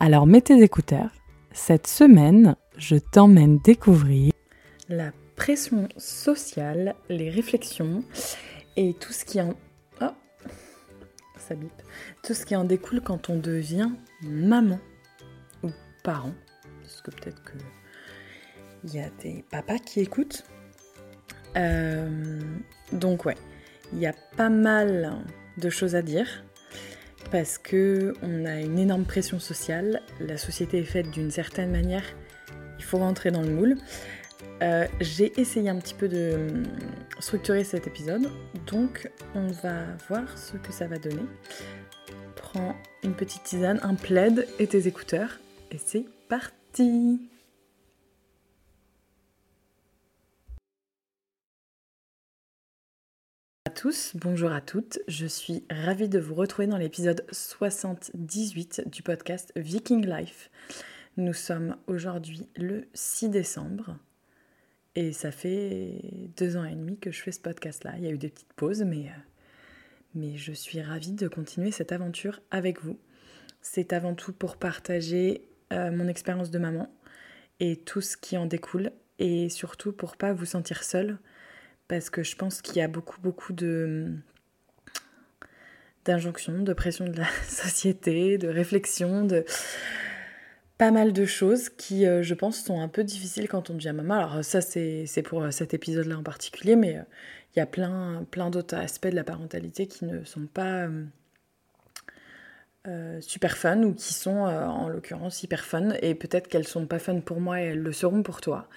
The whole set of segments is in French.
Alors mets tes écouteurs. Cette semaine, je t'emmène découvrir la pression sociale, les réflexions et tout ce qui en... Oh. Tout ce qui en découle quand on devient maman ou parent. Parce que peut-être que il y a des papas qui écoutent. Euh, donc ouais, il y a pas mal de choses à dire parce que on a une énorme pression sociale. La société est faite d'une certaine manière. Il faut rentrer dans le moule. Euh, j'ai essayé un petit peu de hum, structurer cet épisode, donc on va voir ce que ça va donner. Prends une petite tisane, un plaid et tes écouteurs, et c'est parti bonjour à toutes. Je suis ravie de vous retrouver dans l'épisode 78 du podcast Viking Life. Nous sommes aujourd'hui le 6 décembre et ça fait deux ans et demi que je fais ce podcast-là. Il y a eu des petites pauses, mais, euh, je suis ravie de continuer cette aventure avec vous. C'est avant tout pour partager euh, mon expérience de maman et tout ce qui en découle et surtout pour pas vous sentir seule parce que je pense qu'il y a beaucoup, beaucoup de d'injonctions, de pression de la société, de réflexion, de pas mal de choses qui, euh, je pense, sont un peu difficiles quand on devient maman. Alors ça, c'est pour euh, cet épisode-là en particulier, mais euh, il y a plein, plein d'autres aspects de la parentalité qui ne sont pas super fun ou qui sont, en l'occurrence, hyper fun. Et peut-être qu'elles sont pas fun pour moi et elles le seront pour toi.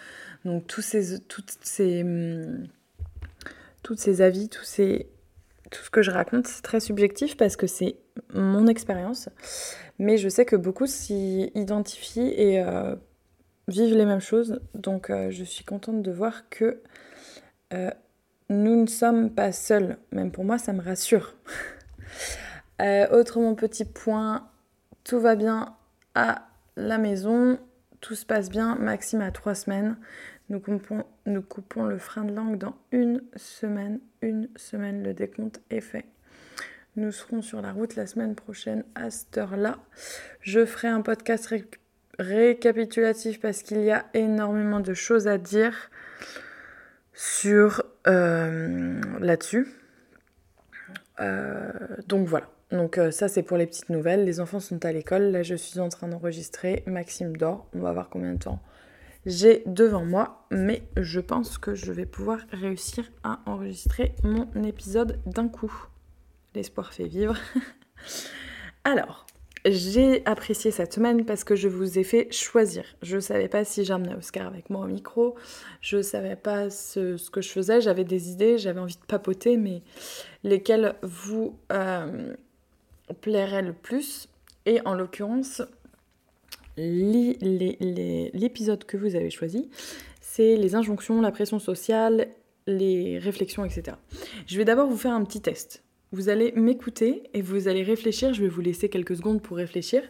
Donc tous ces, toutes ces hum, tous ces avis, ces, tout ce que je raconte, c'est très subjectif parce que c'est mon expérience. Mais je sais que beaucoup s'y identifient et euh, vivent les mêmes choses. Donc euh, je suis contente de voir que euh, nous ne sommes pas seuls. Même pour moi, ça me rassure. autre mon petit point, tout va bien à la maison. Tout se passe bien. Maxime a trois semaines. Nous coupons, le frein de langue dans une semaine. Une semaine, le décompte est fait. Nous serons sur la route la semaine prochaine à cette heure-là. Je ferai un podcast récapitulatif parce qu'il y a énormément de choses à dire sur euh, là-dessus. Euh, donc voilà. Donc euh, ça c'est pour les petites nouvelles. Les enfants sont à l'école. Là je suis en train d'enregistrer. Maxime dort. On va voir combien de temps j'ai devant moi, mais je pense que je vais pouvoir réussir à enregistrer mon épisode d'un coup. L'espoir fait vivre. Alors, j'ai apprécié cette semaine parce que je vous ai fait choisir. Je ne savais pas si j'amenais Oscar avec moi au micro, je ne savais pas ce, que je faisais, j'avais des idées, j'avais envie de papoter, mais lesquelles vous euh, plairaient le plus. Et en l'occurrence, l'épisode que vous avez choisi, c'est les injonctions, la pression sociale, les réflexions, etc. Je vais d'abord vous faire un petit test. Vous allez m'écouter et vous allez réfléchir. Je vais vous laisser quelques secondes pour réfléchir.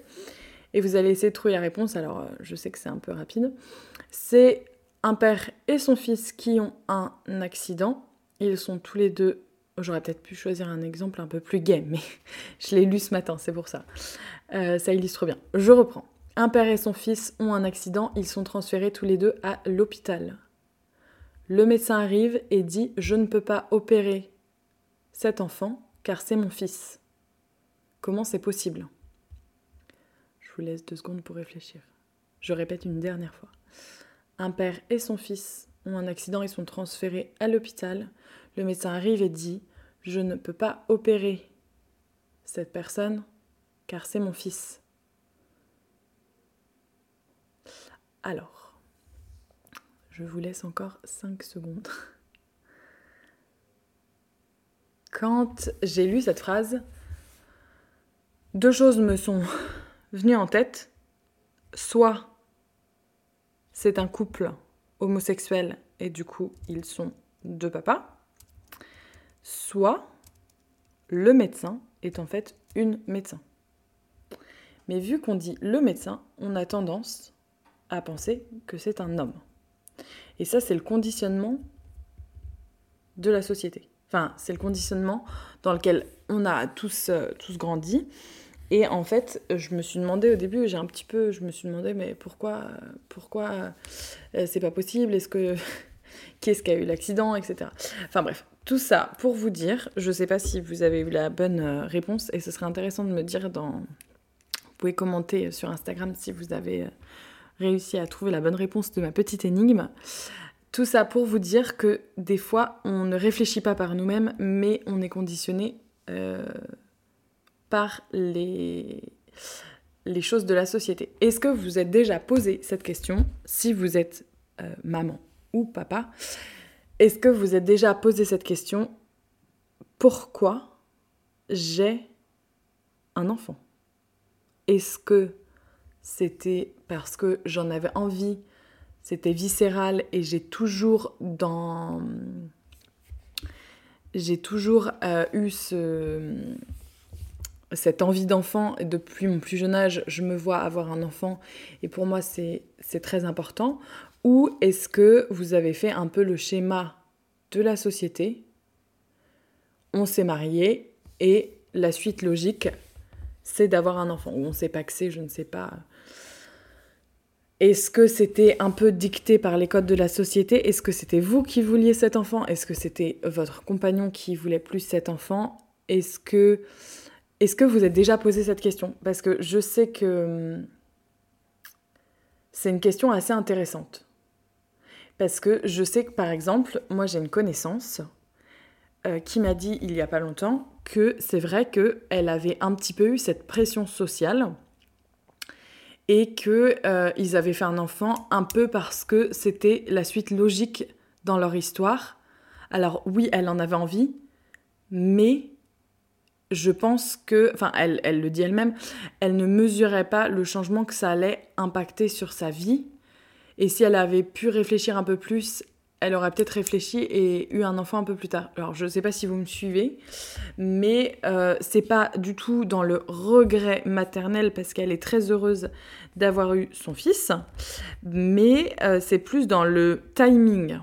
Et vous allez essayer de trouver la réponse. Alors, euh, je sais que c'est un peu rapide. C'est un père et son fils qui ont un accident. Ils sont tous les deux. J'aurais peut-être pu choisir un exemple un peu plus gay, mais je l'ai lu ce matin, c'est pour ça. Euh, ça illustre bien. Je reprends. Un père et son fils ont un accident, ils sont transférés tous les deux à l'hôpital. Le médecin arrive et dit Je ne peux pas opérer cet enfant car c'est mon fils. Comment c'est possible? Je vous laisse deux secondes pour réfléchir. Je répète une dernière fois. Un père et son fils ont un accident, ils sont transférés à l'hôpital. Le médecin arrive et dit Je ne peux pas opérer cette personne car c'est mon fils. Alors, je vous laisse encore 5 secondes. Quand j'ai lu cette phrase, deux choses me sont venues en tête. soit c'est un couple homosexuel et du coup ils sont deux papas, soit le médecin est en fait une médecin. Mais vu qu'on dit le médecin, on a tendance à penser que c'est un homme. Et ça, c'est le conditionnement de la société. Enfin, c'est le conditionnement dans lequel on a tous, euh, tous grandi. Et en fait, je me suis demandé au début, j'ai un petit peu, je me suis demandé, mais pourquoi, pourquoi euh, c'est pas possible? Est-ce que qu'est-ce qui a eu l'accident, etc. Enfin bref, tout ça pour vous dire, je sais pas si vous avez eu la bonne euh, réponse et ce serait intéressant de me dire dans, vous pouvez commenter sur Instagram si vous avez réussi à trouver la bonne réponse de ma petite énigme. Tout ça pour vous dire que des fois, on ne réfléchit pas par nous-mêmes, mais on est conditionné euh, par les, choses de la société. Est-ce que vous êtes déjà posé cette question si vous êtes euh, maman ou papa? Est-ce que vous êtes déjà posé cette question Pourquoi j'ai un enfant? Est-ce que c'était parce que j'en avais envie, c'était viscéral et j'ai toujours dans j'ai toujours euh, eu ce cette envie d'enfant, depuis mon plus jeune âge, je me vois avoir un enfant, et pour moi c'est très important, ou est-ce que vous avez fait un peu le schéma de la société? On s'est marié, et la suite logique, c'est d'avoir un enfant, ou on s'est paxé, je ne sais pas. Est-ce que c'était un peu dicté par les codes de la société? Est-ce que c'était vous qui vouliez cet enfant? Est-ce que c'était votre compagnon qui voulait plus cet enfant? Est-ce que vous êtes déjà posé cette question? Parce que je sais que hum, c'est une question assez intéressante. Parce que je sais que par exemple, moi j'ai une connaissance euh, qui m'a dit il y a pas longtemps que c'est vrai qu'elle avait un petit peu eu cette pression sociale et qu'ils euh, avaient fait un enfant un peu parce que c'était la suite logique dans leur histoire. Alors oui, elle en avait envie, mais je pense que, enfin, elle, elle le dit elle-même, elle ne mesurait pas le changement que ça allait impacter sur sa vie. Et si elle avait pu réfléchir un peu plus, elle aurait peut-être réfléchi et eu un enfant un peu plus tard. Alors, je ne sais pas si vous me suivez, mais euh, c'est pas du tout dans le regret maternel parce qu'elle est très heureuse d'avoir eu son fils, mais euh, c'est plus dans le timing.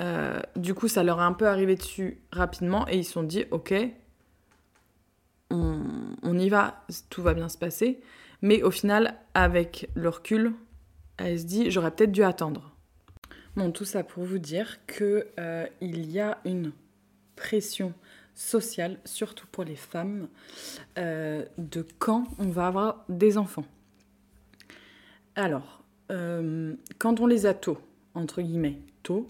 Euh, du coup, ça leur est un peu arrivé dessus rapidement et ils se sont dit, ok, on, y va, tout va bien se passer. Mais au final, avec le recul, elle se dit, j'aurais peut-être dû attendre. Tout ça pour vous dire qu'il euh, y a une pression sociale, surtout pour les femmes, euh, de quand on va avoir des enfants. Alors, euh, quand on les a tôt, entre guillemets, tôt,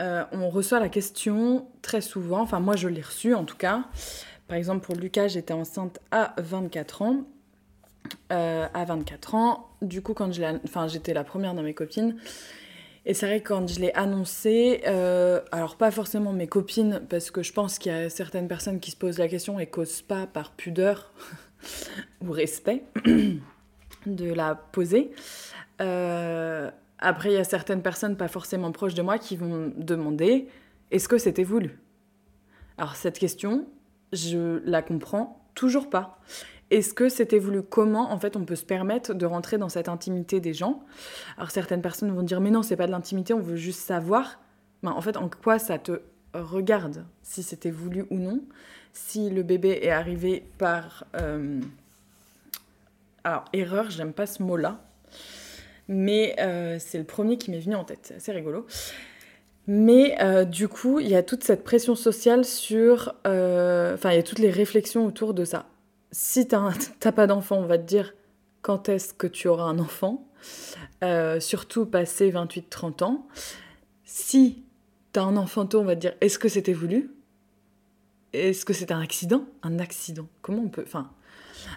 on reçoit la question très souvent, enfin moi je l'ai reçue en tout cas, par exemple, pour Lucas, j'étais enceinte à 24 ans. À 24 ans, du coup, quand j'étais la première dans mes copines. Et c'est vrai que quand je l'ai annoncé, euh, alors pas forcément mes copines, parce que je pense qu'il y a certaines personnes qui se posent la question et causent pas par pudeur ou respect de la poser. Euh, après, il y a certaines personnes pas forcément proches de moi qui vont demander est-ce que c'était voulu? Alors cette question, je la comprends toujours pas. Est-ce que c'était voulu Comment, en fait, on peut se permettre de rentrer dans cette intimité des gens? Alors, certaines personnes vont dire, mais non, c'est pas de l'intimité, on veut juste savoir. Mais en fait, en quoi ça te regarde si c'était voulu ou non? Si le bébé est arrivé par. Euh, alors, erreur, j'aime pas ce mot-là. Mais euh, c'est le premier qui m'est venu en tête. C'est rigolo. Mais euh, du coup, il y a toute cette pression sociale sur... Enfin, il y a toutes les réflexions autour de ça. Si tu n'as pas d'enfant, on va te dire quand est-ce que tu auras un enfant, euh, surtout passé 28-30 ans. Si tu as un enfant tôt, on va te dire est-ce que c'était voulu? Est-ce que c'est un accident? Un accident. Comment on peut... Enfin,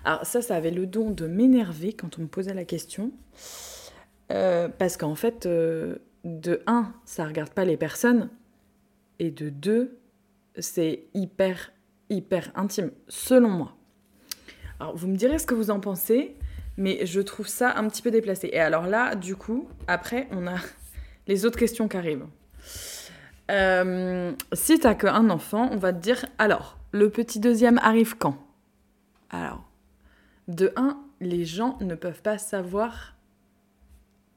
alors ça, ça avait le don de m'énerver quand on me posait la question. parce qu'en fait de un, ça regarde pas les personnes, et de deux, c'est hyper, hyper intime, selon moi. Alors, vous me direz ce que vous en pensez, Mais je trouve ça un petit peu déplacé. Et alors là, du coup, après, on a les autres questions qui arrivent. Euh, si t'as qu'un enfant, on va te dire alors, le petit deuxième arrive quand? Alors, de un, les gens ne peuvent pas savoir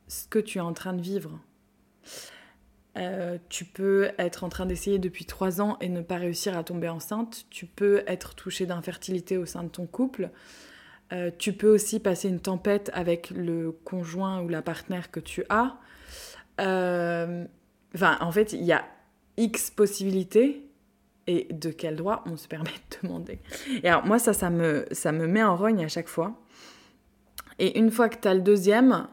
ce que tu es en train de vivre. Euh, tu peux être en train d'essayer depuis trois ans et ne pas réussir à tomber enceinte. Tu peux être touché d'infertilité au sein de ton couple. Euh, tu peux aussi passer une tempête avec le conjoint ou la partenaire que tu as. Euh, enfin, en fait, il y a X possibilités. Et de quel droit on se permet de demander Et alors, moi, ça, ça me, ça me met en rogne à chaque fois. Et une fois que tu as le deuxième,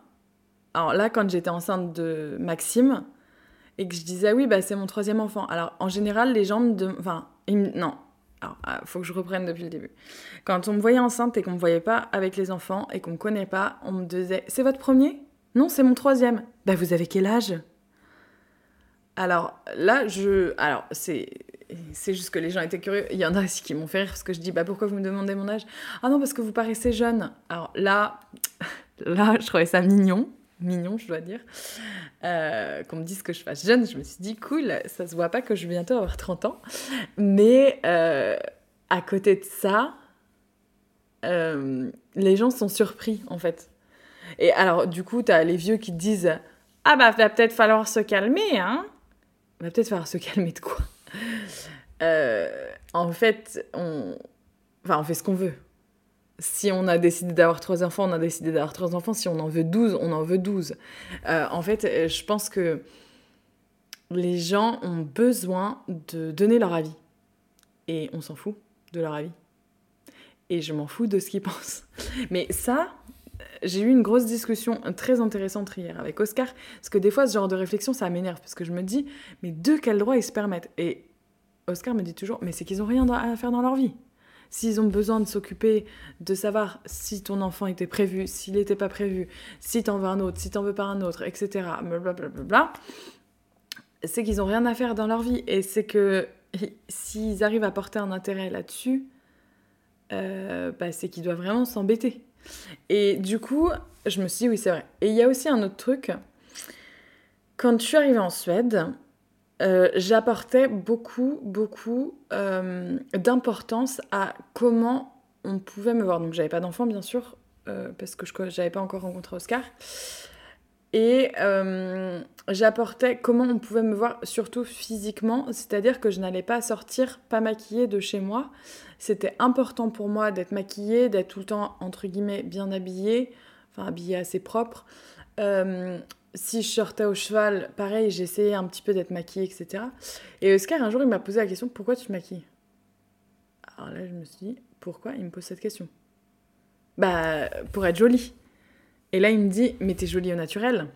alors là, quand j'étais enceinte de Maxime, et que je disais oui bah c'est mon troisième enfant. Alors en général les gens me enfin non. Alors ah, faut que je reprenne depuis le début. Quand on me voyait enceinte et qu'on me voyait pas avec les enfants et qu'on me connaît pas on me disait c'est votre premier? Non c'est mon troisième. Bah vous avez quel âge? Alors là je alors c'est c'est juste que les gens étaient curieux. Il y en a aussi qui m'ont fait rire parce que je dis bah pourquoi vous me demandez mon âge? Ah non parce que vous paraissez jeune. Alors là là je trouvais ça mignon mignon, je dois dire, euh, qu'on me dise que je fasse jeune. Je me suis dit, cool, ça se voit pas que je vais bientôt avoir 30 ans. Mais euh, à côté de ça, euh, les gens sont surpris, en fait. Et alors, du coup, tu as les vieux qui te disent, ah bah, va peut-être falloir se calmer, hein Va peut-être falloir se calmer de quoi? En fait, on... Enfin, on fait ce qu'on veut si on a décidé d'avoir trois enfants, on a décidé d'avoir trois enfants. Si on en veut douze, on en veut douze. Euh, en fait, euh, je pense que les gens ont besoin de donner leur avis. Et on s'en fout de leur avis. Et je m'en fous de ce qu'ils pensent. Mais ça, j'ai eu une grosse discussion très intéressante hier avec Oscar, parce que des fois, ce genre de réflexion, ça m'énerve, parce que je me dis, mais de quel droit ils se permettent? Et Oscar me dit toujours, mais c'est qu'ils n'ont rien à faire dans leur vie. S'ils ont besoin de s'occuper de savoir si ton enfant était prévu, s'il n'était pas prévu, si t'en veux un autre, si t'en veux pas un autre, etc. Blablabla, c'est qu'ils n'ont rien à faire dans leur vie. Et c'est que s'ils arrivent à porter un intérêt là-dessus, euh, bah, c'est qu'ils doivent vraiment s'embêter. Et du coup, je me suis dit, oui, c'est vrai. Et il y a aussi un autre truc. Quand je suis arrivée en Suède, euh, j'apportais beaucoup, beaucoup euh, d'importance à comment on pouvait me voir. Donc j'avais pas d'enfant bien sûr, euh, parce que je n'avais pas encore rencontré Oscar. Et j'apportais comment on pouvait me voir, surtout physiquement, c'est-à-dire que je n'allais pas sortir pas maquillée de chez moi. C'était important pour moi d'être maquillée, d'être tout le temps, entre guillemets, bien habillée, enfin habillée assez propre si je sortais au cheval, pareil, j'essayais un petit peu d'être maquillée, etc. Et Oscar, un jour, il m'a posé la question pourquoi tu te maquilles? Alors là, je me suis dit pourquoi? Il me pose cette question Bah, pour être jolie. Et là, il me dit mais t'es jolie au naturel.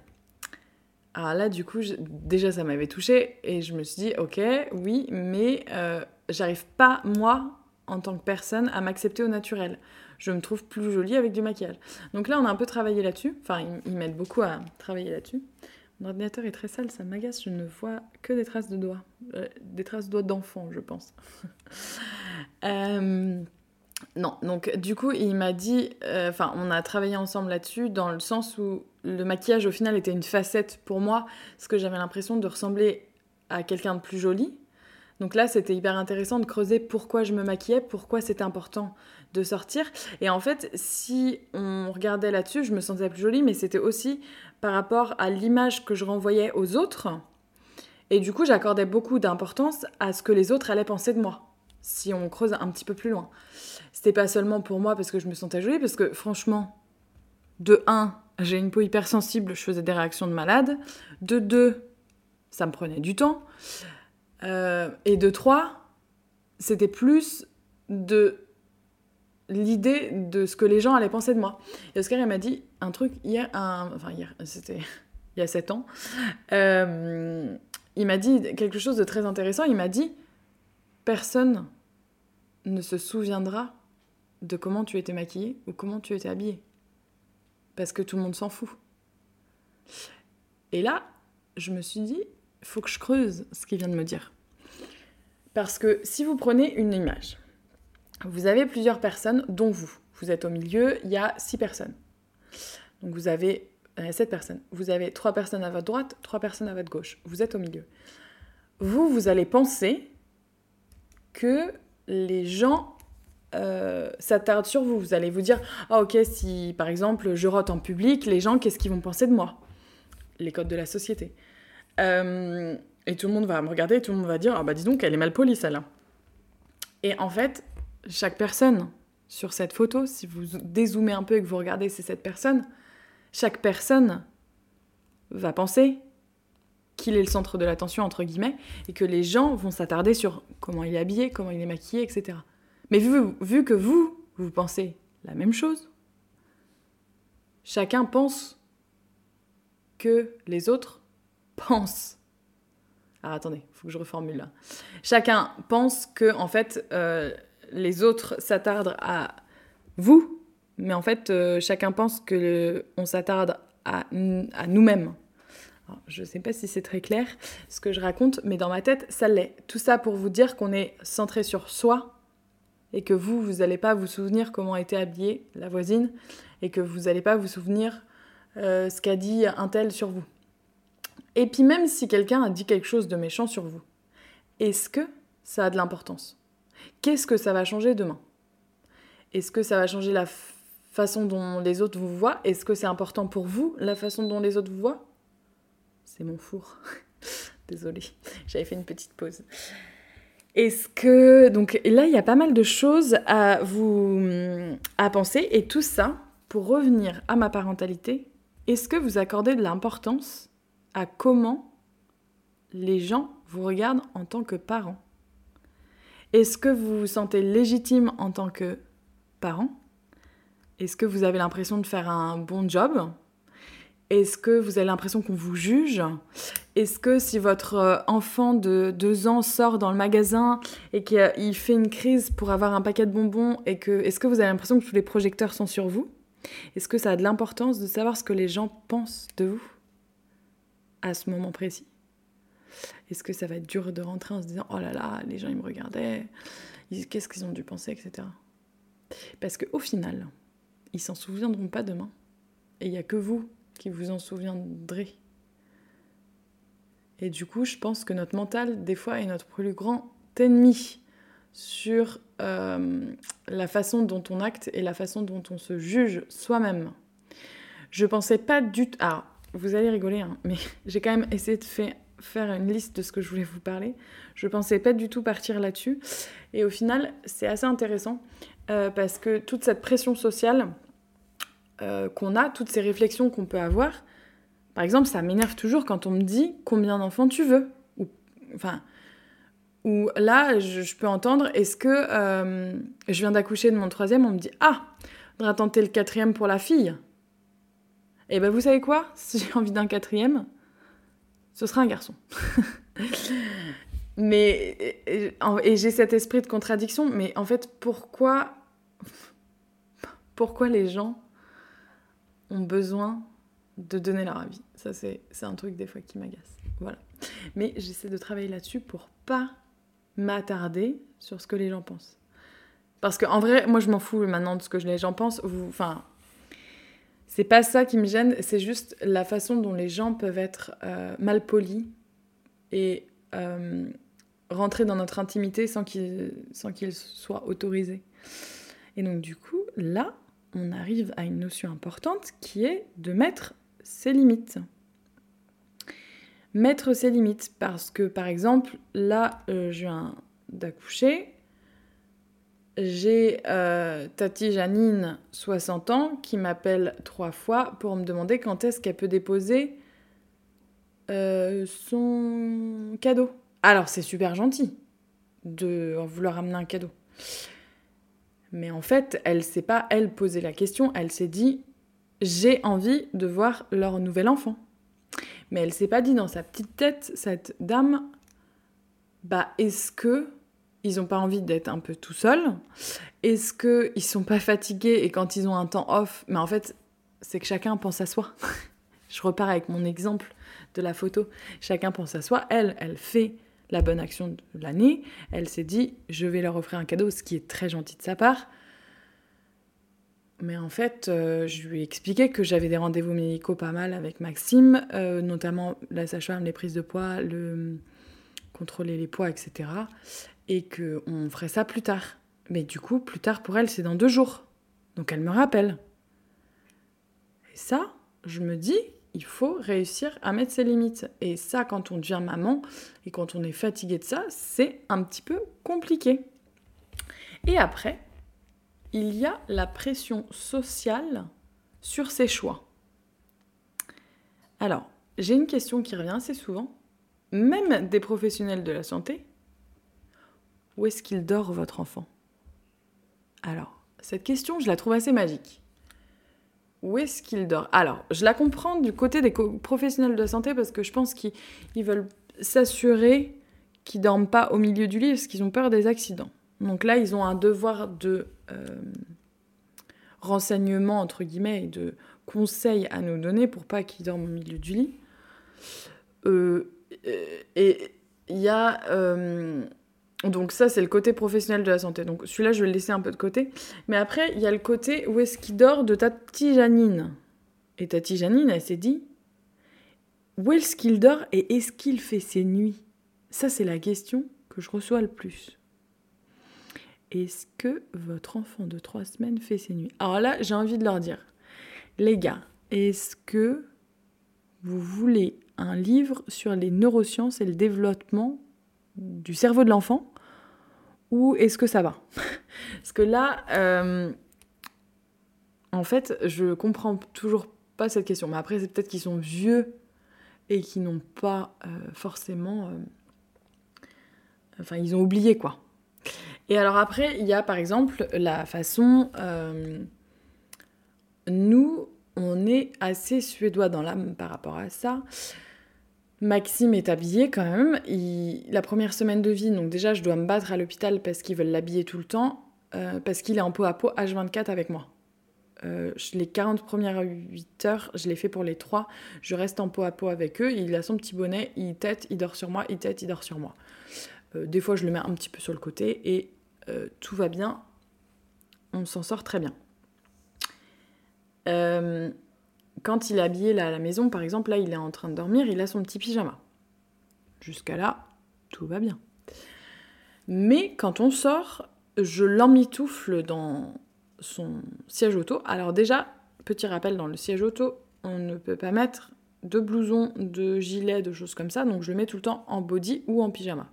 Alors là, du coup, déjà, ça m'avait touchée et je me suis dit ok, oui, mais euh, j'arrive pas, moi, en tant que personne, à m'accepter au naturel je me trouve plus jolie avec du maquillage. Donc là, on a un peu travaillé là-dessus. Enfin, ils, m'aident beaucoup à travailler là-dessus. Mon ordinateur est très sale, ça m'agace, je ne vois que des traces de doigts. Euh, des traces de doigts d'enfant, je pense. Euh, non, donc du coup, il m'a dit... Euh, enfin, on a travaillé ensemble là-dessus dans le sens où le maquillage, au final, était une facette pour moi, parce que j'avais l'impression de ressembler à quelqu'un de plus joli. Donc là, c'était hyper intéressant de creuser pourquoi je me maquillais, pourquoi c'était important de sortir. Et en fait, si on regardait là-dessus, je me sentais plus jolie, mais c'était aussi par rapport à l'image que je renvoyais aux autres. Et du coup, j'accordais beaucoup d'importance à ce que les autres allaient penser de moi, si on creuse un petit peu plus loin. C'était pas seulement pour moi parce que je me sentais jolie, parce que franchement, de 1, j'ai une peau hypersensible, je faisais des réactions de malade. De 2, ça me prenait du temps. Euh, et de 3, c'était plus de l'idée de ce que les gens allaient penser de moi. Et Oscar, il m'a dit un truc hier, enfin hier, c'était il y a 7 ans. Euh, il m'a dit quelque chose de très intéressant. Il m'a dit personne ne se souviendra de comment tu étais maquillée ou comment tu étais habillée. Parce que tout le monde s'en fout. Et là, je me suis dit, faut que je creuse ce qu'il vient de me dire. Parce que si vous prenez une image, vous avez plusieurs personnes, dont vous. Vous êtes au milieu, il y a six personnes. Donc vous avez euh, sept personnes. Vous avez trois personnes à votre droite, trois personnes à votre gauche. Vous êtes au milieu. Vous, vous allez penser que les gens euh, s'attardent sur vous. Vous allez vous dire, ah ok, si par exemple je rote en public, les gens, qu'est-ce qu'ils vont penser de moi? Les codes de la société. Euh, et tout le monde va me regarder, et tout le monde va dire, ah bah dis donc, elle est mal polie celle-là. Et en fait, chaque personne sur cette photo, si vous dézoomez un peu et que vous regardez c'est cette personne, chaque personne va penser qu'il est le centre de l'attention, entre guillemets, et que les gens vont s'attarder sur comment il est habillé, comment il est maquillé, etc. Mais vu, vu que vous, vous pensez la même chose, chacun pense que les autres pensent. Alors attendez, il faut que je reformule là. Chacun pense que, en fait, euh, les autres s'attardent à vous, mais en fait, euh, chacun pense que on s'attarde à, à nous-mêmes. Je ne sais pas si c'est très clair ce que je raconte, mais dans ma tête, ça l'est. Tout ça pour vous dire qu'on est centré sur soi et que vous, vous n'allez pas vous souvenir comment était habillée la voisine et que vous n'allez pas vous souvenir euh, ce qu'a dit un tel sur vous. Et puis même si quelqu'un a dit quelque chose de méchant sur vous, est-ce que ça a de l'importance? Qu'est-ce que ça va changer demain? Est-ce que ça va changer la façon dont les autres vous voient? Est-ce que c'est important pour vous, la façon dont les autres vous voient? C'est mon four. Désolée, j'avais fait une petite pause. Est-ce que. Donc là, il y a pas mal de choses à vous. à penser. Et tout ça, pour revenir à ma parentalité, est-ce que vous accordez de l'importance à comment les gens vous regardent en tant que parent Est-ce que vous vous sentez légitime en tant que parent Est-ce que vous avez l'impression de faire un bon job? Est-ce que vous avez l'impression qu'on vous juge? Est-ce que si votre euh, enfant de deux ans sort dans le magasin et qu'il fait une crise pour avoir un paquet de bonbons, et que est-ce que vous avez l'impression que tous les projecteurs sont sur vous? Est-ce que ça a de l'importance de savoir ce que les gens pensent de vous? À ce moment précis Est-ce que ça va être dur de rentrer en se disant oh là là, les gens ils me regardaient, qu'est-ce qu'ils ont dû penser, etc. Parce qu'au final, ils s'en souviendront pas demain. Et il n'y a que vous qui vous en souviendrez. Et du coup, je pense que notre mental, des fois, est notre plus grand ennemi sur euh, la façon dont on acte et la façon dont on se juge soi-même. Je pensais pas du tout... Alors, vous allez rigoler, hein, mais j'ai quand même essayé de faire une liste de ce que je voulais vous parler. Je pensais pas du tout partir là-dessus. Et au final, c'est assez intéressant euh, parce que toute cette pression sociale, euh, qu'on a, toutes ces réflexions qu'on peut avoir. Par exemple, ça m'énerve toujours quand on me dit combien d'enfants tu veux. Ou, enfin, ou là, je, peux entendre est-ce que euh, je viens d'accoucher de mon troisième, on me dit ah, devrait tenter le quatrième pour la fille. Et eh ben vous savez quoi? Si j'ai envie d'un quatrième, ce sera un garçon. mais et, j'ai cet esprit de contradiction. Mais en fait, pourquoi pourquoi les gens ont besoin de donner leur avis? Ça, c'est un truc des fois qui m'agace. Voilà. Mais j'essaie de travailler là-dessus pour pas m'attarder sur ce que les gens pensent. Parce qu'en vrai, moi, je m'en fous maintenant de ce que les gens pensent. Enfin, c'est pas ça qui me gêne, c'est juste la façon dont les gens peuvent être euh, mal polis et euh, rentrer dans notre intimité sans qu'ils soient autorisés. Et donc, du coup, là, on arrive à une notion importante qui est de mettre ses limites. Mettre ses limites parce que par exemple, là, euh, je viens d'accoucher, j'ai euh, Tati Janine, 60 ans, qui m'appelle trois fois pour me demander quand est-ce qu'elle peut déposer euh, son cadeau. Alors c'est super gentil de vouloir amener un cadeau. Mais en fait, elle s'est pas, elle, posé la question, elle s'est dit j'ai envie de voir leur nouvel enfant. Mais elle s'est pas dit dans sa petite tête, cette dame, bah est-ce que ils ont pas envie d'être un peu tout seuls Est-ce que ils sont pas fatigués et quand ils ont un temps off, mais en fait, c'est que chacun pense à soi. Je repars avec mon exemple de la photo. Chacun pense à soi. Elle, elle fait la bonne action de l'année. Elle s'est dit, je vais leur offrir un cadeau, ce qui est très gentil de sa part. Mais en fait, euh, je lui ai expliqué que j'avais des rendez-vous médicaux pas mal avec Maxime, euh, notamment la sage-femme, les prises de poids, le contrôler les poids, etc. Et qu'on ferait ça plus tard. Mais du coup, plus tard pour elle, c'est dans deux jours. Donc elle me rappelle. Et ça, je me dis, il faut réussir à mettre ses limites. Et ça, quand on devient maman et quand on est fatigué de ça, c'est un petit peu compliqué. Et après, il y a la pression sociale sur ses choix. Alors, j'ai une question qui revient assez souvent, même des professionnels de la santé. Où est-ce qu'il dort votre enfant? Alors, cette question, je la trouve assez magique. Où est-ce qu'il dort? Alors, je la comprends du côté des professionnels de santé parce que je pense qu'ils veulent s'assurer qu'ils dorment pas au milieu du lit parce qu'ils ont peur des accidents. Donc là, ils ont un devoir de euh, renseignement, entre guillemets, et de conseils à nous donner pour pas qu'ils dorment au milieu du lit. Euh, et il y a... Euh, donc ça, c'est le côté professionnel de la santé. Donc celui-là, je vais le laisser un peu de côté. Mais après, il y a le côté où est-ce qu'il dort de Tati Janine. Et Tati Janine, elle s'est dit, où est-ce qu'il dort et est-ce qu'il fait ses nuits? Ça, c'est la question que je reçois le plus. Est-ce que votre enfant de trois semaines fait ses nuits? Alors là, j'ai envie de leur dire, les gars, est-ce que vous voulez un livre sur les neurosciences et le développement du cerveau de l'enfant? Ou est-ce que ça va? Parce que là, euh, en fait, je comprends toujours pas cette question. Mais après, c'est peut-être qu'ils sont vieux et qu'ils n'ont pas euh, forcément... Euh, enfin, ils ont oublié, quoi. Et alors après, il y a par exemple la façon... nous, on est assez suédois dans l'âme par rapport à ça. Maxime est habillé quand même. La première semaine de vie, donc déjà je dois me battre à l'hôpital parce qu'ils veulent l'habiller tout le temps, euh, parce qu'il est en peau à peau H24 avec moi. Euh, les 40 premières 8 heures, je l'ai fait pour les 3. Je reste en peau à peau avec eux. Il a son petit bonnet, il tête, il dort sur moi, il tête, il dort sur moi. Euh, des fois, je le mets un petit peu sur le côté et tout va bien. On s'en sort très bien. Euh, quand il est habillé là, à la maison, par exemple, là, il est en train de dormir, il a son petit pyjama. Jusqu'à là, tout va bien. Mais quand on sort, je l'emmitoufle dans son siège auto. Alors déjà, petit rappel, dans le siège auto, on ne peut pas mettre de blouson, de gilet, de choses comme ça, donc je le mets tout le temps en body ou en pyjama.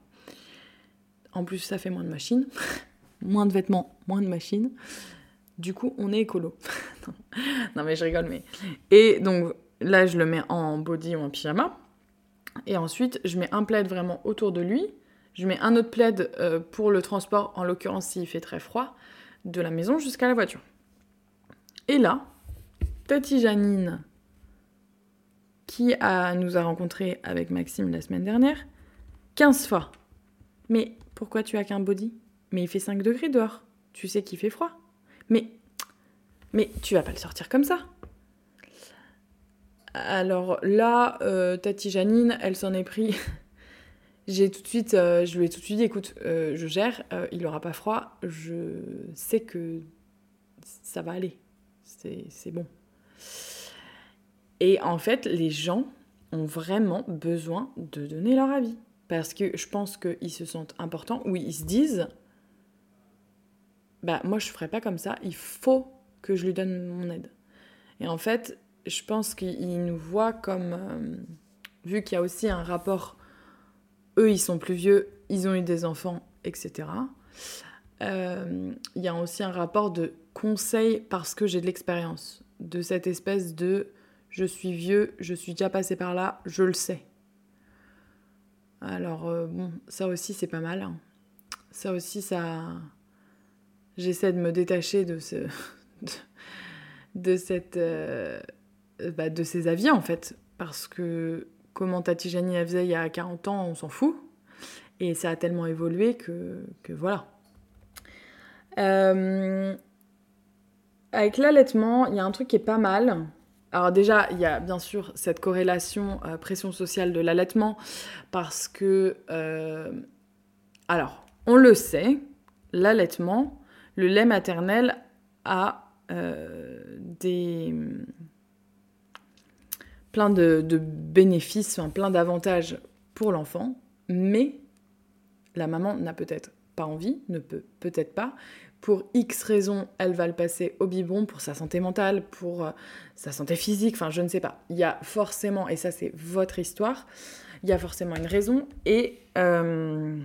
En plus, ça fait moins de machines, moins de vêtements, moins de machines. Du coup, on est écolo. non, mais je rigole, mais. Et donc là, je le mets en body ou en pyjama. Et ensuite, je mets un plaid vraiment autour de lui. Je mets un autre plaid euh, pour le transport, en l'occurrence s'il fait très froid, de la maison jusqu'à la voiture. Et là, Tati Janine, qui a, nous a rencontrés avec Maxime la semaine dernière, 15 fois. Mais pourquoi tu as qu'un body? Mais il fait 5 degrés dehors. Tu sais qu'il fait froid. Mais, tu vas pas le sortir comme ça. Alors là, euh, Tati Janine, elle s'en est pris. J'ai tout de suite, euh, je lui ai tout de suite dit, écoute, euh, je gère, il aura pas froid, je sais que ça va aller, c'est bon. Et en fait, les gens ont vraiment besoin de donner leur avis. Parce que je pense qu'ils se sentent importants, ou ils se disent, bah moi je ferais pas comme ça, il faut que je lui donne mon aide. Et en fait, je pense qu'il nous voit comme, euh, vu qu'il y a aussi un rapport, eux ils sont plus vieux, ils ont eu des enfants, etc. Euh, il y a aussi un rapport de conseil parce que j'ai de l'expérience, de cette espèce de je suis vieux, je suis déjà passé par là, je le sais. Alors euh, bon, ça aussi c'est pas mal. Hein. Ça aussi ça j'essaie de me détacher de ce de, cette euh, bah, de ces avis en fait. Parce que comment Tati Jani faisait il y a 40 ans on s'en fout. Et ça a tellement évolué que, que voilà. Euh, avec l'allaitement il y a un truc qui est pas mal. Alors déjà, il y a bien sûr cette corrélation euh, pression sociale de l'allaitement. Parce que, alors, on le sait, l'allaitement, le lait maternel a des plein de, bénéfices, plein d'avantages pour l'enfant, mais la maman n'a peut-être pas envie, ne peut peut-être pas. Pour X raisons, elle va le passer au biberon pour sa santé mentale, pour euh, sa santé physique, enfin je ne sais pas. Il y a forcément, et ça c'est votre histoire, il y a forcément une raison. Et euh,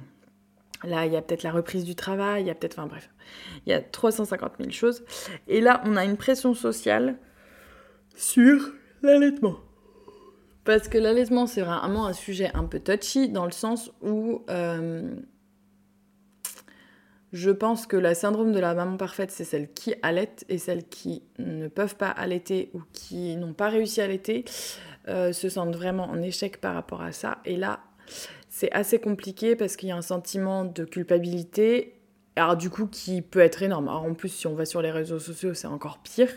là, il y a peut-être la reprise du travail, il y a peut-être, enfin bref, il y a 350 000 choses. Et là, on a une pression sociale sur l'allaitement. Parce que l'allaitement, c'est vraiment un sujet un peu touchy, dans le sens où euh, je pense que la syndrome de la maman parfaite, c'est celle qui allaite et celles qui ne peuvent pas allaiter ou qui n'ont pas réussi à allaiter euh, se sentent vraiment en échec par rapport à ça. Et là, c'est assez compliqué parce qu'il y a un sentiment de culpabilité, alors du coup, qui peut être énorme. Alors en plus, si on va sur les réseaux sociaux, c'est encore pire.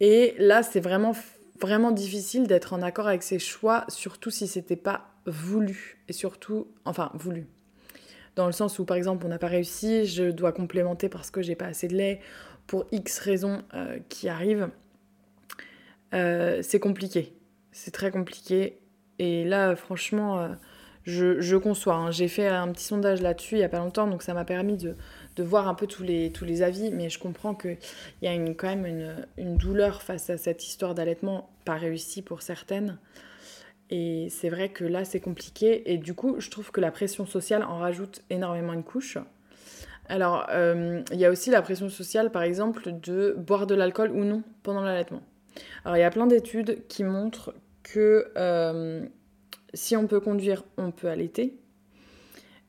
Et là, c'est vraiment vraiment difficile d'être en accord avec ses choix, surtout si c'était pas voulu. Et surtout, enfin, voulu. Dans le sens où, par exemple, on n'a pas réussi, je dois complémenter parce que j'ai pas assez de lait, pour X raisons euh, qui arrivent. Euh, c'est compliqué. C'est très compliqué. Et là, franchement, euh, je, conçois. Hein. J'ai fait un petit sondage là-dessus il y a pas longtemps, donc ça m'a permis de, de voir un peu tous les, tous les avis, mais je comprends qu'il y a une, quand même une, une, douleur face à cette histoire d'allaitement pas réussi pour certaines. Et c'est vrai que là, c'est compliqué. Et du coup, je trouve que la pression sociale en rajoute énormément une couche. Alors, euh, il y a aussi la pression sociale, par exemple, de boire de l'alcool ou non pendant l'allaitement. Alors, il y a plein d'études qui montrent que euh, si on peut conduire, on peut allaiter.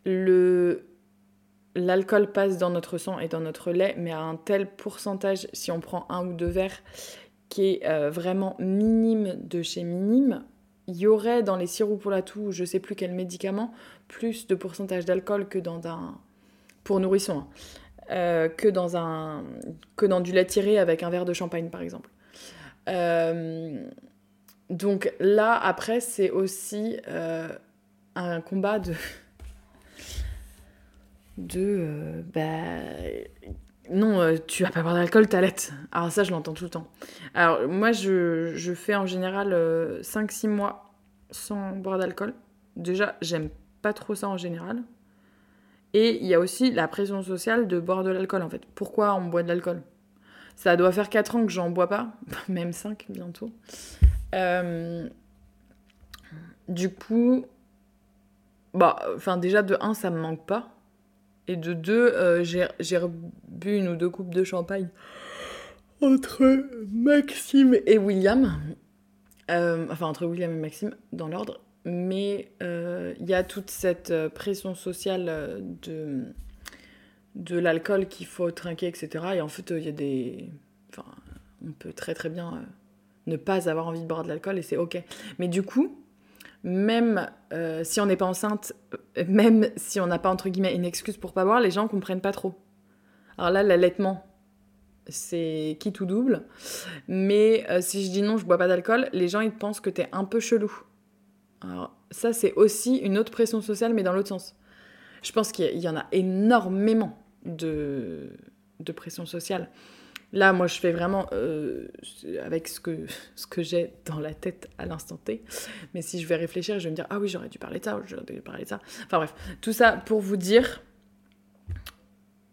Le, l'alcool passe dans notre sang et dans notre lait, mais à un tel pourcentage, si on prend un ou deux verres, qui est euh, vraiment minime de chez minime, il y aurait dans les sirops pour la toux, je sais plus quel médicament, plus de pourcentage d'alcool que dans un... pour nourrisson, hein, euh, que, dans un... que dans du lait tiré avec un verre de champagne, par exemple. Euh, donc là, après, c'est aussi un combat de de euh, bah non, euh, tu vas pas boire d'alcool, t'allaites. Alors ça, je l'entends tout le temps. Alors moi, je, je fais en général 5-6 euh, mois sans boire d'alcool. Déjà, j'aime pas trop ça en général. Et il y a aussi la pression sociale de boire de l'alcool en fait. Pourquoi on boit de l'alcool? Ça doit faire 4 ans que j'en bois pas, même 5 bientôt. Du coup, bah, déjà de 1, ça me manque pas. Et de deux, euh, j'ai bu une ou deux coupes de champagne entre Maxime et William. Euh, enfin, entre William et Maxime, dans l'ordre. Mais euh, il y a toute cette pression sociale de, de l'alcool qu'il faut trinquer, etc. Et en fait, il y a des. Enfin, on peut très très bien ne pas avoir envie de boire de l'alcool et c'est ok. Mais du coup, même euh, si on n'est pas enceinte, euh, même si on n'a pas entre guillemets une excuse pour pas boire, les gens comprennent pas trop. Alors là, l'allaitement, c'est qui tout double. Mais euh, si je dis non, je bois pas d'alcool, les gens ils pensent que t'es un peu chelou. Alors ça, c'est aussi une autre pression sociale, mais dans l'autre sens. Je pense qu'il y en a énormément de, de pression sociale. Là, moi, je fais vraiment euh, avec ce que, ce que j'ai dans la tête à l'instant T. Mais si je vais réfléchir, je vais me dire, ah oui, j'aurais dû parler de ça, j'aurais dû parler de ça. Enfin bref, tout ça pour vous dire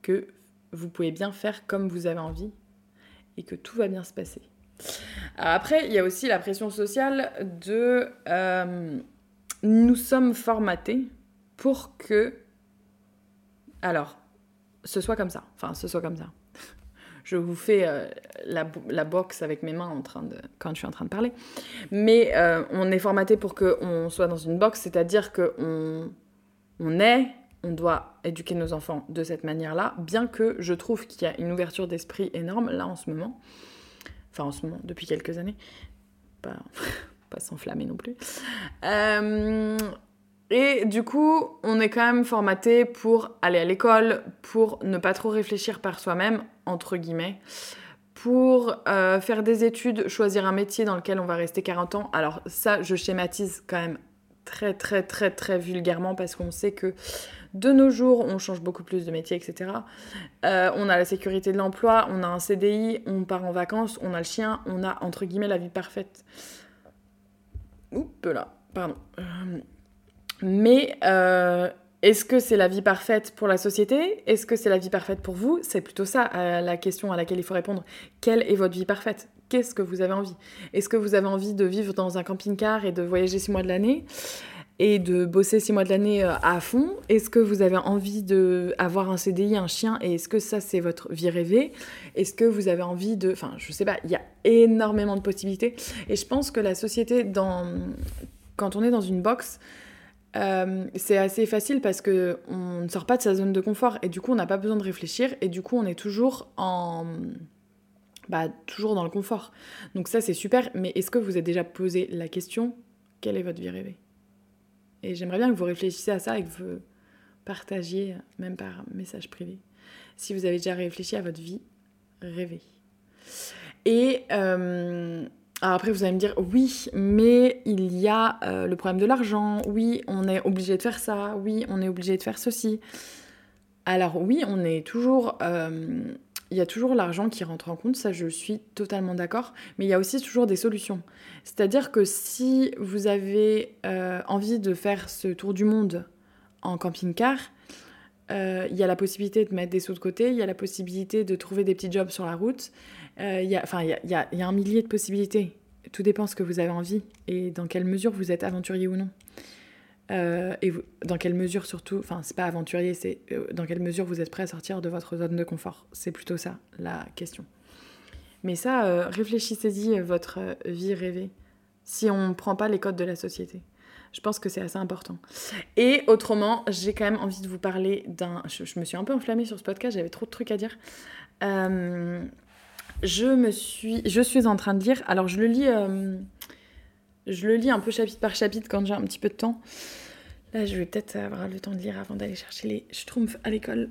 que vous pouvez bien faire comme vous avez envie et que tout va bien se passer. après, il y a aussi la pression sociale de... Euh, nous sommes formatés pour que... Alors, ce soit comme ça. Enfin, ce soit comme ça je vous fais euh, la, boxe avec mes mains en train de, quand je suis en train de parler. Mais euh, on est formaté pour qu'on soit dans une boxe, c'est-à-dire qu'on on est, on doit éduquer nos enfants de cette manière-là, bien que je trouve qu'il y a une ouverture d'esprit énorme là en ce moment. Enfin, en ce moment, depuis quelques années. Pas, pas s'enflammer non plus. Euh, et du coup, on est quand même formaté pour aller à l'école, pour ne pas trop réfléchir par soi-même, entre guillemets, pour euh, faire des études, choisir un métier dans lequel on va rester 40 ans. Alors ça, je schématise quand même très très très très vulgairement parce qu'on sait que de nos jours, on change beaucoup plus de métier, etc. Euh, on a la sécurité de l'emploi, on a un CDI, on part en vacances, on a le chien, on a entre guillemets la vie parfaite. Oups, là, pardon. Euh, mais euh, est-ce que c'est la vie parfaite pour la société? Est-ce que c'est la vie parfaite pour vous? C'est plutôt ça la question à laquelle il faut répondre. Quelle est votre vie parfaite? Qu'est-ce que vous avez envie? Est-ce que vous avez envie de vivre dans un camping-car et de voyager six mois de l'année? Et de bosser six mois de l'année euh, à fond? Est-ce que vous avez envie d'avoir un CDI, un chien? Et est-ce que ça, c'est votre vie rêvée? Est-ce que vous avez envie de... Enfin, je sais pas, il y a énormément de possibilités. Et je pense que la société, quand on est dans une box, euh, c'est assez facile parce que on ne sort pas de sa zone de confort et du coup on n'a pas besoin de réfléchir et du coup on est toujours en bah, toujours dans le confort. Donc ça c'est super, mais est-ce que vous avez déjà posé la question quelle est votre vie rêvée? Et j'aimerais bien que vous réfléchissiez à ça et que vous partagiez, même par message privé, si vous avez déjà réfléchi à votre vie rêvée. Et euh, après, vous allez me dire, oui, mais il y a euh, le problème de l'argent, oui, on est obligé de faire ça, oui, on est obligé de faire ceci. Alors oui, on est toujours euh, il y a toujours l'argent qui rentre en compte, ça je suis totalement d'accord, mais il y a aussi toujours des solutions. C'est-à-dire que si vous avez euh, envie de faire ce tour du monde en camping-car, il y a la possibilité de mettre des sous de côté, il y a la possibilité de trouver des petits jobs sur la route, euh, il y, a, enfin, il, y a, y a un millier de possibilités. Tout dépend ce que vous avez envie et dans quelle mesure vous êtes aventurier ou non. Euh, et dans quelle mesure surtout, enfin c'est pas aventurier, c'est euh, dans quelle mesure vous êtes prêt à sortir de votre zone de confort. C'est plutôt ça la question. Mais ça, euh, réfléchissez-y votre vie rêvée, si on ne prend pas les codes de la société. Je pense que c'est assez important. Et autrement, j'ai quand même envie de vous parler d'un... Je, me suis un peu enflammée sur ce podcast, j'avais trop de trucs à dire. Je me suis... Je suis en train de lire... Alors je le lis je le lis un peu chapitre par chapitre quand j'ai un petit peu de temps. Là, je vais peut-être avoir le temps de lire avant d'aller chercher les schtroumpfs à l'école.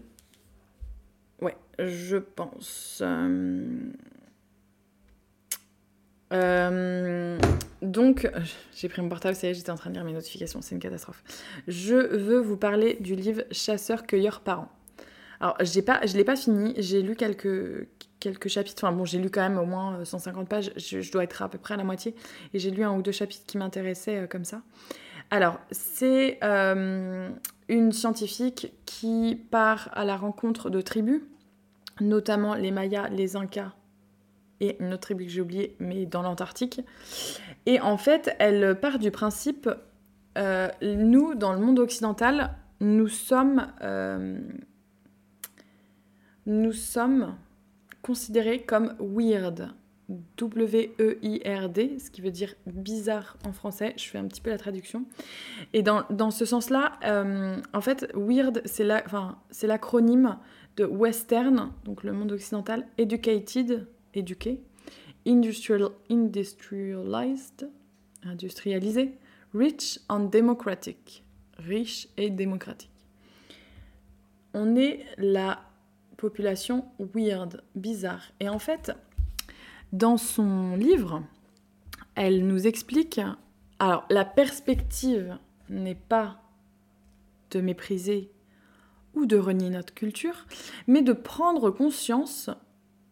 Ouais, je pense. Euh, euh, donc, j'ai pris mon portable, ça y est, j'étais en train de lire mes notifications, c'est une catastrophe. Je veux vous parler du livre Chasseur-cueilleur parents. Alors, j'ai pas, je l'ai pas fini, j'ai lu quelques, quelques chapitres. Enfin bon, j'ai lu quand même au moins 150 euh, pages. Je, dois être à peu près à la moitié. Et j'ai lu un ou deux chapitres qui m'intéressaient euh, comme ça. Alors, c'est euh, une scientifique qui part à la rencontre de tribus, notamment les Mayas, les Incas et une autre tribu que j'ai oubliée, mais dans l'Antarctique. Et en fait, elle part du principe, nous, dans le monde occidental, nous sommes... nous sommes considéré comme weird. W-E-I-R-D, ce qui veut dire bizarre en français. Je fais un petit peu la traduction. Et dans, dans ce sens-là, euh, en fait, weird, c'est l'acronyme de Western, donc le monde occidental, educated, éduqué, industrial, industrialized, industrialisé, rich and democratic, riche et démocratique. On est la population weird, bizarre. Et en fait, dans son livre, elle nous explique, alors la perspective n'est pas de mépriser ou de renier notre culture, mais de prendre conscience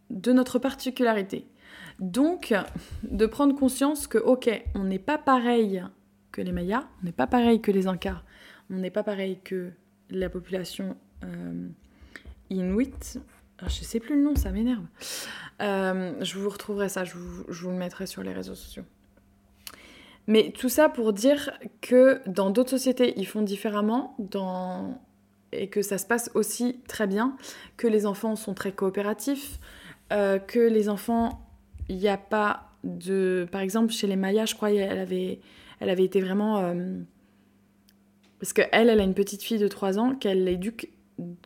de notre particularité. Donc, de prendre conscience que, ok, on n'est pas pareil que les Mayas, on n'est pas pareil que les Incas, on n'est pas pareil que la population euh, Inuit. Ah, je sais plus le nom, ça m'énerve. Euh, je vous retrouverai ça, je vous, le mettrai sur les réseaux sociaux. Mais tout ça pour dire que dans d'autres sociétés, ils font différemment et que ça se passe aussi très bien, que les enfants sont très coopératifs, euh, que les enfants, il n'y a pas de... Par exemple, chez les Mayas, je crois, elle avait, elle avait été vraiment... Euh, parce qu'elle, elle a une petite fille de 3 ans qu'elle éduque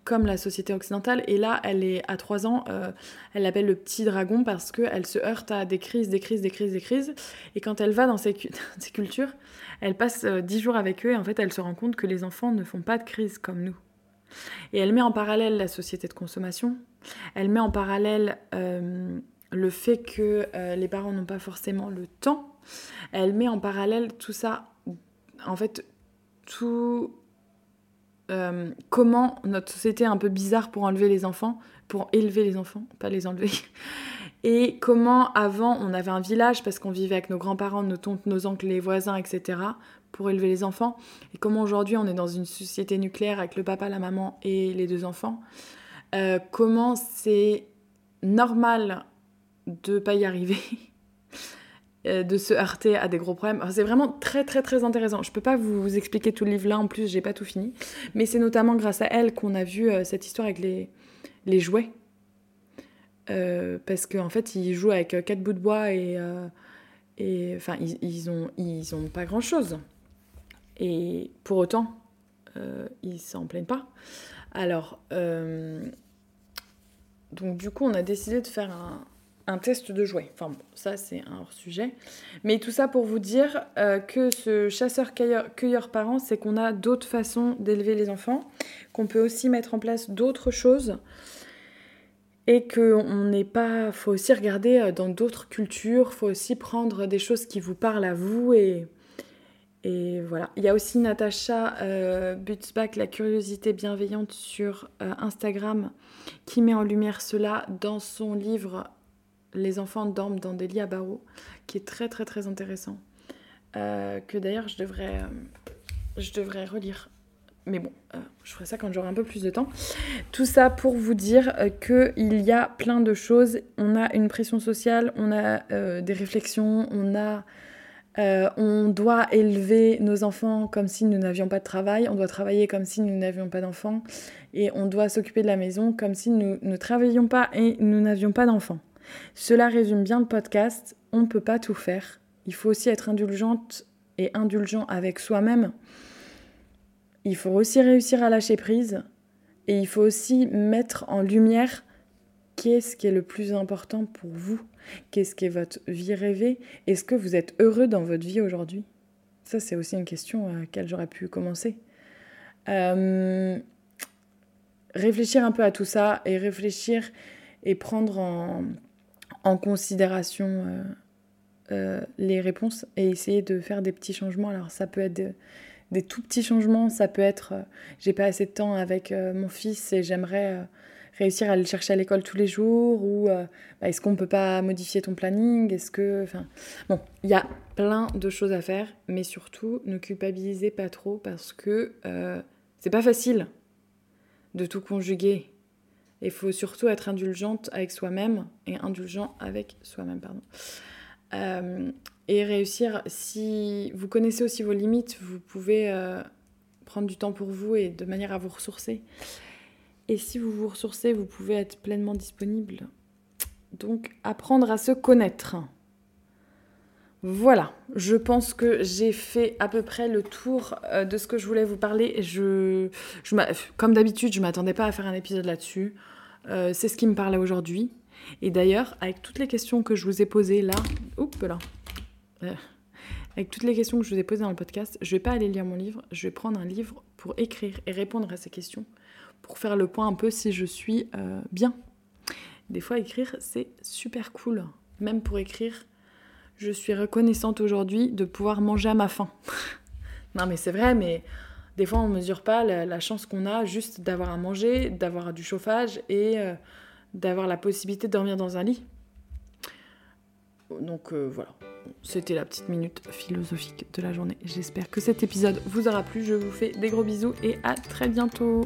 comme la société occidentale. Et là, elle est à 3 ans, euh, elle l'appelle le petit dragon parce qu'elle se heurte à des crises, des crises, des crises, des crises. Et quand elle va dans ces, cultures, elle passe 10 euh, jours avec eux et en fait, elle se rend compte que les enfants ne font pas de crise comme nous. Et elle met en parallèle la société de consommation, elle met en parallèle euh, le fait que les parents n'ont pas forcément le temps, elle met en parallèle tout ça, en fait, tout euh, comment notre société est un peu bizarre pour enlever les enfants, pour élever les enfants, pas les enlever. Et comment avant on avait un village parce qu'on vivait avec nos grands-parents, nos tantes, nos oncles, les voisins, etc. pour élever les enfants. Et comment aujourd'hui on est dans une société nucléaire avec le papa, la maman et les deux enfants. Euh, comment c'est normal de pas y arriver? de se heurter à des gros problèmes. C'est vraiment très très très intéressant. Je peux pas vous, expliquer tout le livre là, en plus j'ai pas tout fini. Mais c'est notamment grâce à elle qu'on a vu euh, cette histoire avec les, les jouets. Euh, parce qu'en en fait, ils jouent avec quatre bouts de bois et... et enfin, ils, ils, ont, ils ont pas grand-chose. Et pour autant, ils s'en plaignent pas. Alors, donc du coup, on a décidé de faire un, un test de jouet. Enfin bon, ça c'est un hors sujet. Mais tout ça pour vous dire euh, que ce chasseur-cueilleur parent, c'est qu'on a d'autres façons d'élever les enfants, qu'on peut aussi mettre en place d'autres choses et qu'on n'est pas. faut aussi regarder euh, dans d'autres cultures, faut aussi prendre des choses qui vous parlent à vous et. Et voilà. Il y a aussi Natacha euh, Butzbach, la curiosité bienveillante sur Instagram, qui met en lumière cela dans son livre les enfants dorment dans des lits à barreaux, qui est très très très intéressant. Euh, que d'ailleurs je devrais, euh, je devrais relire. Mais bon, euh, je ferai ça quand j'aurai un peu plus de temps. Tout ça pour vous dire qu'il y a plein de choses. On a une pression sociale, on a des réflexions, on a... on doit élever nos enfants comme si nous n'avions pas de travail, on doit travailler comme si nous n'avions pas d'enfants, et on doit s'occuper de la maison comme si nous ne travaillions pas et nous n'avions pas d'enfants. Cela résume bien le podcast. On ne peut pas tout faire. Il faut aussi être indulgente et indulgent avec soi-même. Il faut aussi réussir à lâcher prise. Et il faut aussi mettre en lumière qu'est-ce qui est le plus important pour vous. Qu'est-ce qui est votre vie rêvée? Est-ce que vous êtes heureux dans votre vie aujourd'hui? Ça, c'est aussi une question à laquelle j'aurais pu commencer. Euh, réfléchir un peu à tout ça et réfléchir et prendre en, en considération euh, euh, les réponses et essayer de faire des petits changements. Alors ça peut être des, tout petits changements, ça peut être euh, j'ai pas assez de temps avec mon fils et j'aimerais réussir à le chercher à l'école tous les jours ou bah, est-ce qu'on peut pas modifier ton planning? Est-ce que enfin bon, il y a plein de choses à faire, mais surtout ne culpabilisez pas trop parce que c'est pas facile de tout conjuguer il faut surtout être indulgente avec soi-même et indulgent avec soi-même, pardon. Euh, et réussir, si vous connaissez aussi vos limites, vous pouvez euh, prendre du temps pour vous et de manière à vous ressourcer. Et si vous vous ressourcez, vous pouvez être pleinement disponible. Donc, apprendre à se connaître. Voilà, je pense que j'ai fait à peu près le tour euh, de ce que je voulais vous parler. Je, comme d'habitude, je ne m'attendais pas à faire un épisode là-dessus. Euh, c'est ce qui me parlait aujourd'hui. Et d'ailleurs, avec toutes les questions que je vous ai posées là, oups là, euh, avec toutes les questions que je vous ai posées dans le podcast, je vais pas aller lire mon livre, je vais prendre un livre pour écrire et répondre à ces questions, pour faire le point un peu si je suis bien. Des fois, écrire, c'est super cool. Même pour écrire, je suis reconnaissante aujourd'hui de pouvoir manger à ma faim. non, mais c'est vrai, mais des fois, on mesure pas la, chance qu'on a juste d'avoir à manger, d'avoir du chauffage et euh, d'avoir la possibilité de dormir dans un lit. Donc euh, voilà, c'était la petite minute philosophique de la journée. J'espère que cet épisode vous aura plu. Je vous fais des gros bisous et à très bientôt.